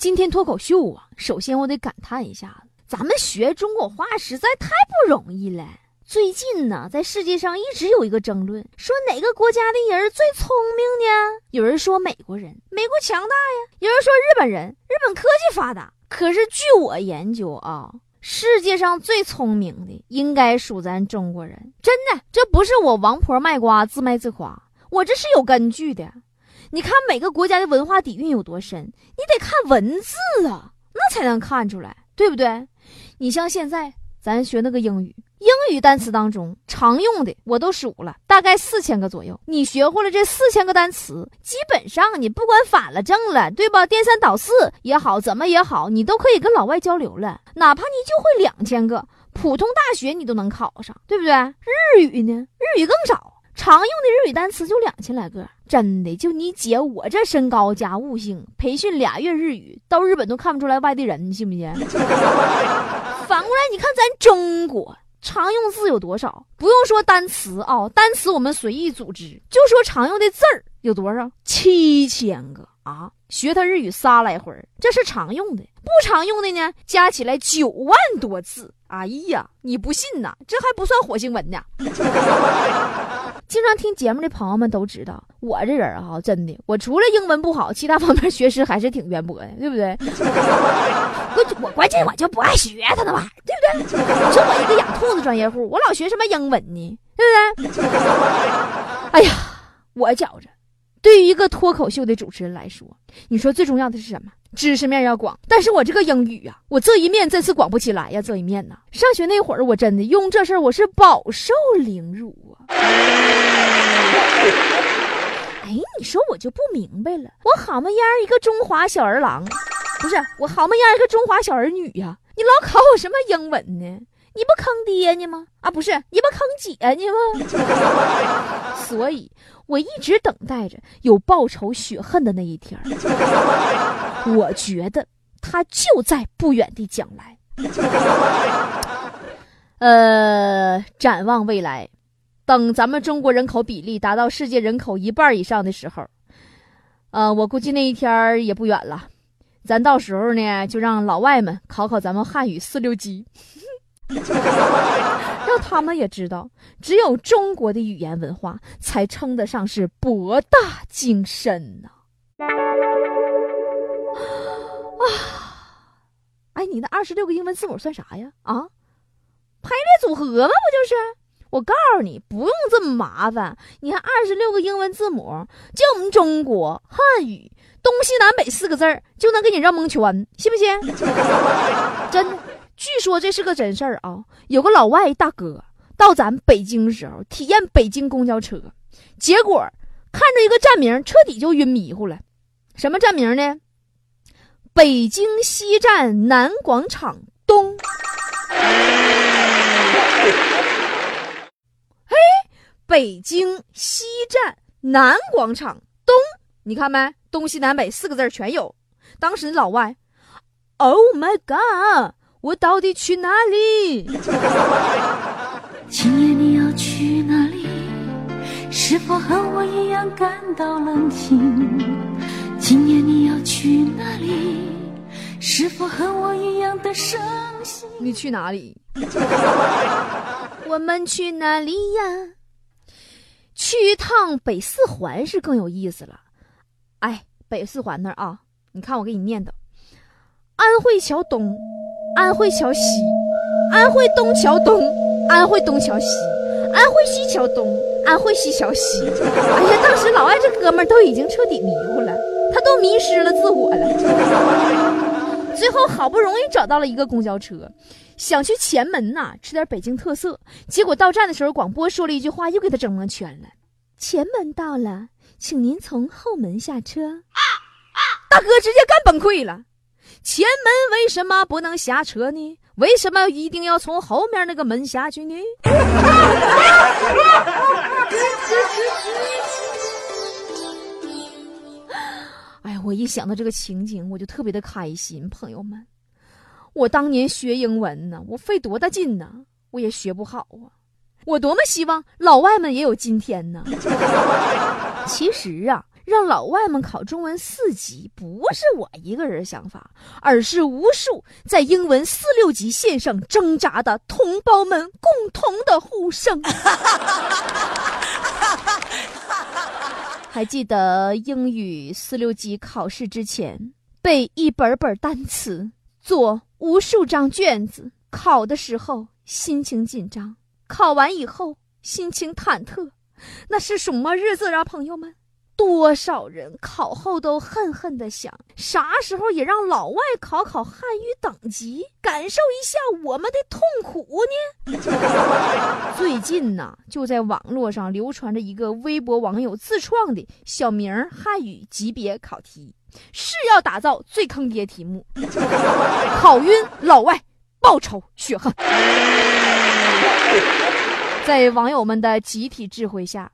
今天脱口秀啊，首先我得感叹一下子，咱们学中国话实在太不容易了。最近呢，在世界上一直有一个争论，说哪个国家的人最聪明呢？有人说美国人，美国强大呀；有人说日本人，日本科技发达。可是据我研究啊，世界上最聪明的应该属咱中国人。真的，这不是我王婆卖瓜自卖自夸，我这是有根据的。你看每个国家的文化底蕴有多深，你得看文字啊，那才能看出来，对不对？你像现在咱学那个英语。英语单词当中常用的我都数了，大概四千个左右。你学会了这四千个单词，基本上你不管反了正了，对吧？颠三倒四也好，怎么也好，你都可以跟老外交流了。哪怕你就会两千个，普通大学你都能考上，对不对？日语呢？日语更少，常用的日语单词就两千来个。真的，就你姐我这身高加悟性，培训俩月日语，到日本都看不出来外地人，你信不信？反过来，你看咱中国。常用字有多少？不用说单词啊，单词我们随意组织，就说常用的字儿有多少？七千个啊！学他日语仨来回，这是常用的，不常用的呢，加起来九万多字。哎呀，你不信呐？这还不算火星文呢。经常听节目的朋友们都知道，我这人啊，真的，我除了英文不好，其他方面学识还是挺渊博的，对不对？我我关键我就不爱学他那玩意儿，对不对？你说我一个养兔子专业户，我老学什么英文呢？对不对？哎呀，我觉着，对于一个脱口秀的主持人来说，你说最重要的是什么？知识面要广。但是我这个英语呀，我这一面真是广不起来呀，这一面呐。上学那会儿，我真的用这事儿，我是饱受凌辱啊。哎，你说我就不明白了，我好么样一个中华小儿郎，不是我好么样一个中华小儿女呀？你老考我什么英文呢？你不坑爹呢吗？啊，不是，你不坑姐呢吗？所以我一直等待着有报仇雪恨的那一天。我觉得他就在不远的将来。呃，展望未来。等咱们中国人口比例达到世界人口一半以上的时候，呃，我估计那一天也不远了。咱到时候呢，就让老外们考考咱们汉语四六级，让他们也知道，只有中国的语言文化才称得上是博大精深呐。啊，哎，你那二十六个英文字母算啥呀？啊，排列组合吗？不就是？我告诉你，不用这么麻烦。你看，二十六个英文字母，就我们中国汉语东西南北四个字儿，就能给你绕蒙圈，信不信？真的，据说这是个真事儿啊。有个老外大哥到咱北京时候体验北京公交车，结果看着一个站名，彻底就晕迷糊了。什么站名呢？北京西站南广场东。嘿 北京西站南广场东，你看没？东西南北四个字全有。当时老外，Oh my God，我到底去哪里？今夜你要去哪里？是否和我一样感到冷清？今夜你要去哪里？是否和我一样的伤心？你去哪里？我们去哪里呀？去一趟北四环是更有意思了，哎，北四环那儿啊，你看我给你念叨：安慧桥东，安徽桥西，安徽东桥东，安徽东桥西，安徽西桥东，安徽西桥西。哎呀，当时老外这哥们都已经彻底迷糊了，他都迷失了自我了。最后好不容易找到了一个公交车。想去前门呐，吃点北京特色。结果到站的时候，广播说了一句话，又给他整蒙圈了。前门到了，请您从后门下车。啊啊大哥直接干崩溃了。前门为什么不能下车呢？为什么一定要从后面那个门下去呢？哎呀，我一想到这个情景，我就特别的开心。朋友们，我当年学英文呢，我费多大劲呢，我也学不好啊。我多么希望老外们也有今天呢。其实啊。让老外们考中文四级，不是我一个人想法，而是无数在英文四六级线上挣扎的同胞们共同的呼声。还记得英语四六级考试之前，背一本本单词，做无数张卷子，考的时候心情紧张，考完以后心情忐忑，那是什么日子啊，朋友们？多少人考后都恨恨的想，啥时候也让老外考考汉语等级，感受一下我们的痛苦呢？最近呢，就在网络上流传着一个微博网友自创的小名汉语级别考题，是要打造最坑爹题目，考晕老外，报仇雪恨。在网友们的集体智慧下。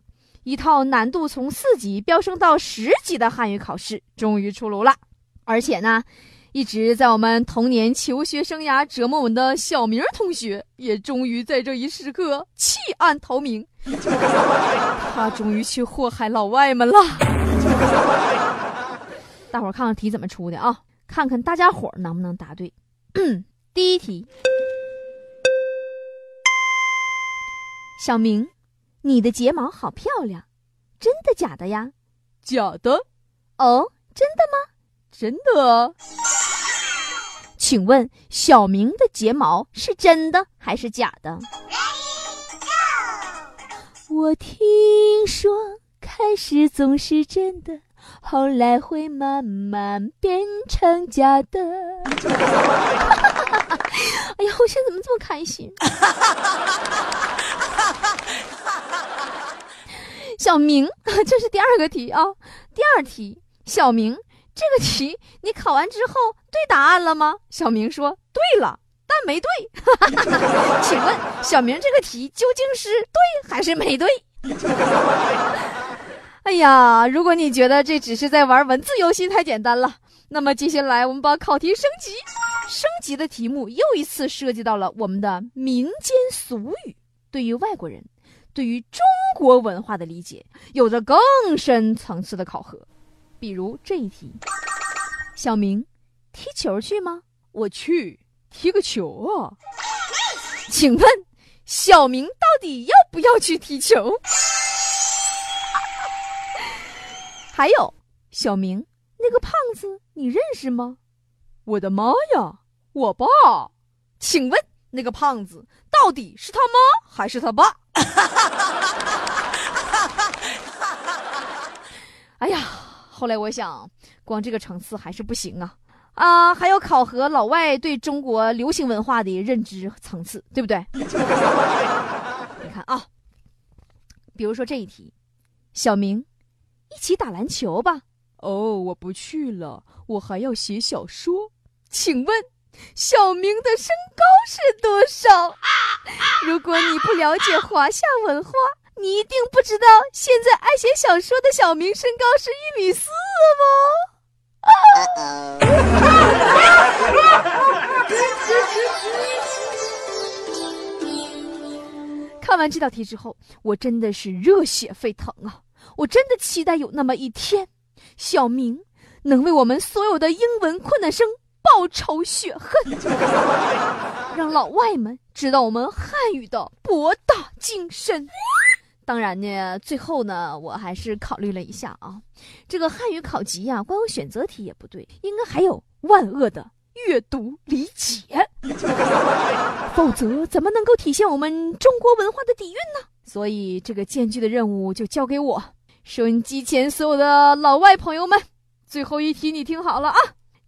一套难度从四级飙升到十级的汉语考试终于出炉了，而且呢，一直在我们童年求学生涯折磨我们的小明同学也终于在这一时刻弃暗投明，他终于去祸害老外们了。大伙儿看看题怎么出的啊？看看大家伙能不能答对。第一题，小明。你的睫毛好漂亮，真的假的呀？假的。哦，真的吗？真的。请问小明的睫毛是真的还是假的？我听说开始总是真的，后来会慢慢变成假的。哎呀，我现在怎么这么开心？小明，这是第二个题啊。第二题，小明，这个题你考完之后对答案了吗？小明说对了，但没对。请问小明这个题究竟是对还是没对？哎呀，如果你觉得这只是在玩文字游戏太简单了，那么接下来我们把考题升级，升级的题目又一次涉及到了我们的民间俗语，对于外国人。对于中国文化的理解，有着更深层次的考核，比如这一题：小明，踢球去吗？我去，踢个球啊！请问，小明到底要不要去踢球？还有，小明，那个胖子你认识吗？我的妈呀，我爸！请问，那个胖子到底是他妈还是他爸？哎呀，后来我想，光这个层次还是不行啊！啊，还要考核老外对中国流行文化的认知层次，对不对？你看啊，比如说这一题，小明，一起打篮球吧。哦，我不去了，我还要写小说。请问？小明的身高是多少？如果你不了解华夏文化，你一定不知道现在爱写小说的小明身高是一米四吗？看完这道题之后，我真的是热血沸腾啊！我真的期待有那么一天，小明能为我们所有的英文困难生。报仇雪恨，让老外们知道我们汉语的博大精深。当然呢，最后呢，我还是考虑了一下啊，这个汉语考级呀，光有选择题也不对，应该还有万恶的阅读理解，否则怎么能够体现我们中国文化的底蕴呢？所以这个艰巨的任务就交给我。收音机前所有的老外朋友们，最后一题你听好了啊！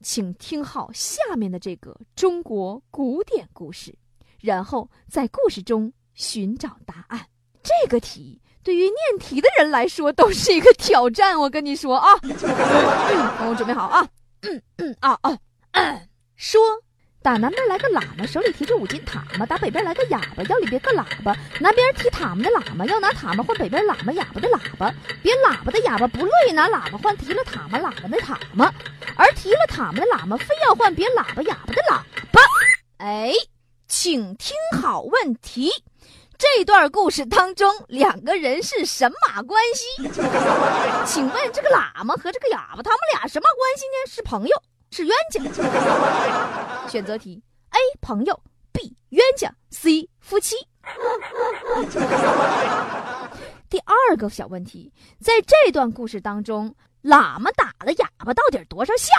请听好下面的这个中国古典故事，然后在故事中寻找答案。这个题对于念题的人来说都是一个挑战。我跟你说啊，我准备好啊，嗯嗯啊啊。说。打南边来个喇嘛，手里提着五斤塔嘛；打北边来个哑巴，腰里别个喇叭。南边提塔嘛的喇嘛要拿塔嘛换北边喇嘛哑巴的喇叭，别喇叭的哑巴不乐意拿喇叭换提了塔嘛喇叭的塔嘛，而提了塔们的喇嘛非要换别喇叭哑巴的喇叭。哎，请听好问题，这段故事当中两个人是什么关系？请问这个喇嘛和这个哑巴他们俩什么关系呢？是朋友？是冤家。选择题：A 朋友，B 冤家，C 夫妻。第二个小问题，在这段故事当中，喇嘛打了哑巴到底多少下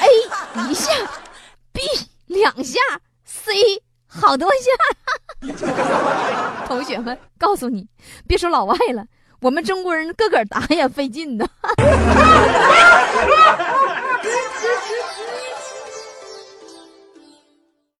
？a 一下 b 两下 c 好多下。同学们告诉你别说老外了我们中国人个个打也费劲呢。